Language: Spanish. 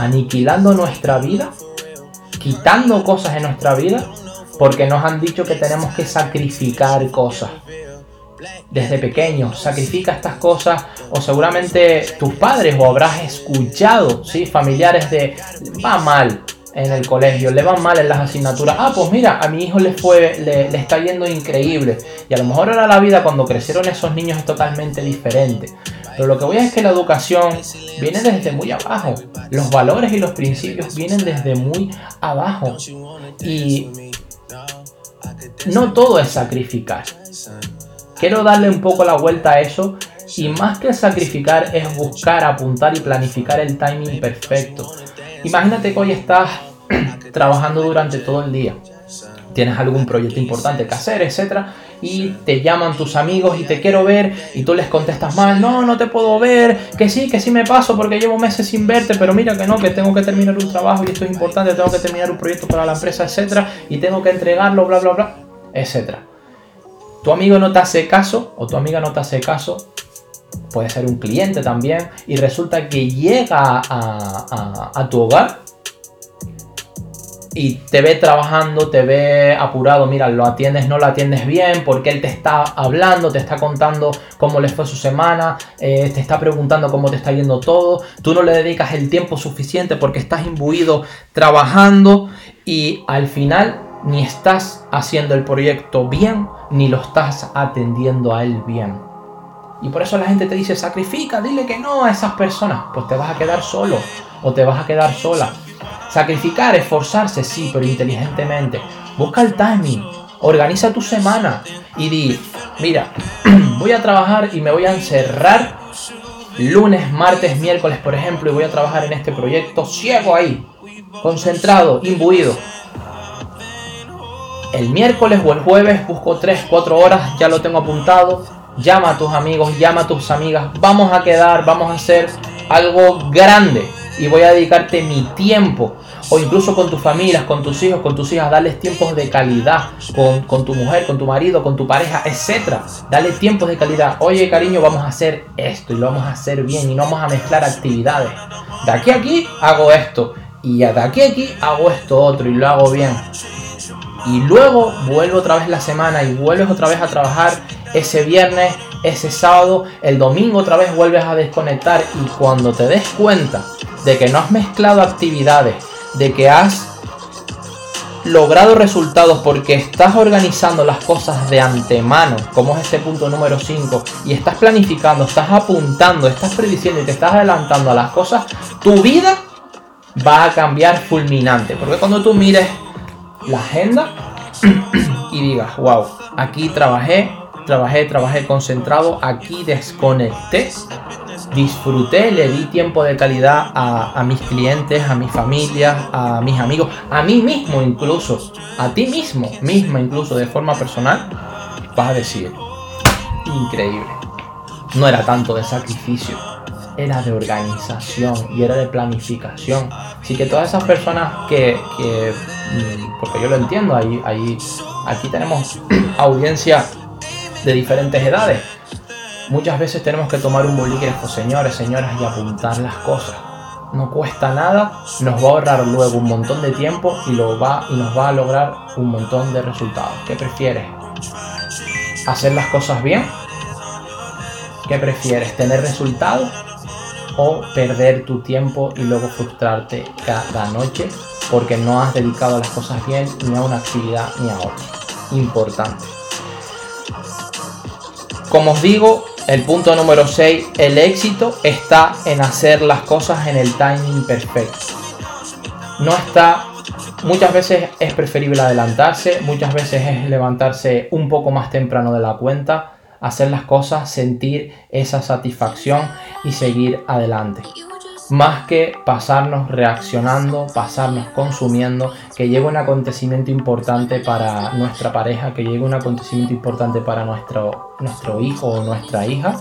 aniquilando nuestra vida, quitando cosas en nuestra vida, porque nos han dicho que tenemos que sacrificar cosas. Desde pequeños, sacrifica estas cosas, o seguramente tus padres o habrás escuchado, ¿sí? Familiares de va mal, en el colegio, le van mal en las asignaturas. Ah, pues mira, a mi hijo le fue, le, está yendo increíble. Y a lo mejor ahora la vida cuando crecieron esos niños es totalmente diferente. Pero lo que voy a es que la educación viene desde muy abajo. Los valores y los principios vienen desde muy abajo. Y no todo es sacrificar. Quiero darle un poco la vuelta a eso y más que sacrificar es buscar, apuntar y planificar el timing perfecto. Imagínate que hoy estás trabajando durante todo el día. Tienes algún proyecto importante que hacer, etcétera, y te llaman tus amigos y te quiero ver y tú les contestas mal, no, no te puedo ver, que sí, que sí me paso porque llevo meses sin verte, pero mira que no, que tengo que terminar un trabajo y esto es importante, tengo que terminar un proyecto para la empresa, etcétera, y tengo que entregarlo, bla, bla, bla, etcétera. Tu amigo no te hace caso o tu amiga no te hace caso puede ser un cliente también, y resulta que llega a, tu hogar y te ve trabajando, te ve apurado, mira, lo atiendes, no lo atiendes bien, porque él te está hablando, te está contando cómo le fue su semana, eh, te está preguntando cómo te está yendo todo, tú no le dedicas el tiempo suficiente porque estás imbuido trabajando y al final ni estás haciendo el proyecto bien, ni lo estás atendiendo a él bien. Y por eso la gente te dice, sacrifica, dile que no a esas personas. Pues te vas a quedar solo o te vas a quedar sola. Sacrificar, esforzarse, sí, pero inteligentemente. Busca el timing, organiza tu semana y di, mira, voy a trabajar y me voy a encerrar lunes, martes, miércoles, por ejemplo, y voy a trabajar en este proyecto ciego ahí, concentrado, imbuido. El miércoles o el jueves busco 3, 4 horas, ya lo tengo apuntado, llama a tus amigos, llama a tus amigas, vamos a quedar, vamos a hacer algo grande y voy a dedicarte mi tiempo. O incluso con tus familias, con tus hijos, con tus hijas, darles tiempos de calidad, con, tu mujer, con tu marido, con tu pareja, etc. Dale tiempos de calidad. Oye, cariño, vamos a hacer esto y lo vamos a hacer bien y no vamos a mezclar actividades. De aquí a aquí hago esto y de aquí a aquí hago esto otro y lo hago bien. Y luego vuelvo otra vez la semana y vuelves otra vez a trabajar ese viernes, ese sábado, el domingo otra vez vuelves a desconectar y cuando te des cuenta de que no has mezclado actividades, de que has logrado resultados porque estás organizando las cosas de antemano, como es este punto número 5, y estás planificando, estás apuntando, estás prediciendo y te estás adelantando a las cosas, tu vida va a cambiar fulminante. Porque cuando tú mires la agenda y digas, wow, aquí trabajé trabajé, trabajé concentrado, aquí desconecté, disfruté, le di tiempo de calidad a, mis clientes, a mi familia, a mis amigos, a mí mismo incluso, a ti mismo, misma incluso de forma personal, vas a decir, increíble. No era tanto de sacrificio, era de organización y era de planificación. Así que todas esas personas que, mm, porque yo lo entiendo, ahí, ahí, aquí tenemos audiencia de diferentes edades. Muchas veces tenemos que tomar un bolígrafo, señores, señoras, y apuntar las cosas. No cuesta nada, nos va a ahorrar luego un montón de tiempo y, nos va a lograr un montón de resultados. ¿Qué prefieres? ¿Hacer las cosas bien? ¿Qué prefieres? ¿Tener resultados? ¿O perder tu tiempo y luego frustrarte cada noche porque no has dedicado las cosas bien ni a una actividad ni a otra? Importante. Como os digo, el punto número 6, el éxito está en hacer las cosas en el timing perfecto. No está, muchas veces es preferible adelantarse, muchas veces es levantarse un poco más temprano de la cuenta, hacer las cosas, sentir esa satisfacción y seguir adelante más que pasarnos reaccionando, pasarnos consumiendo, que llegue un acontecimiento importante para nuestra pareja, que llegue un acontecimiento importante para nuestro, nuestro hijo o nuestra hija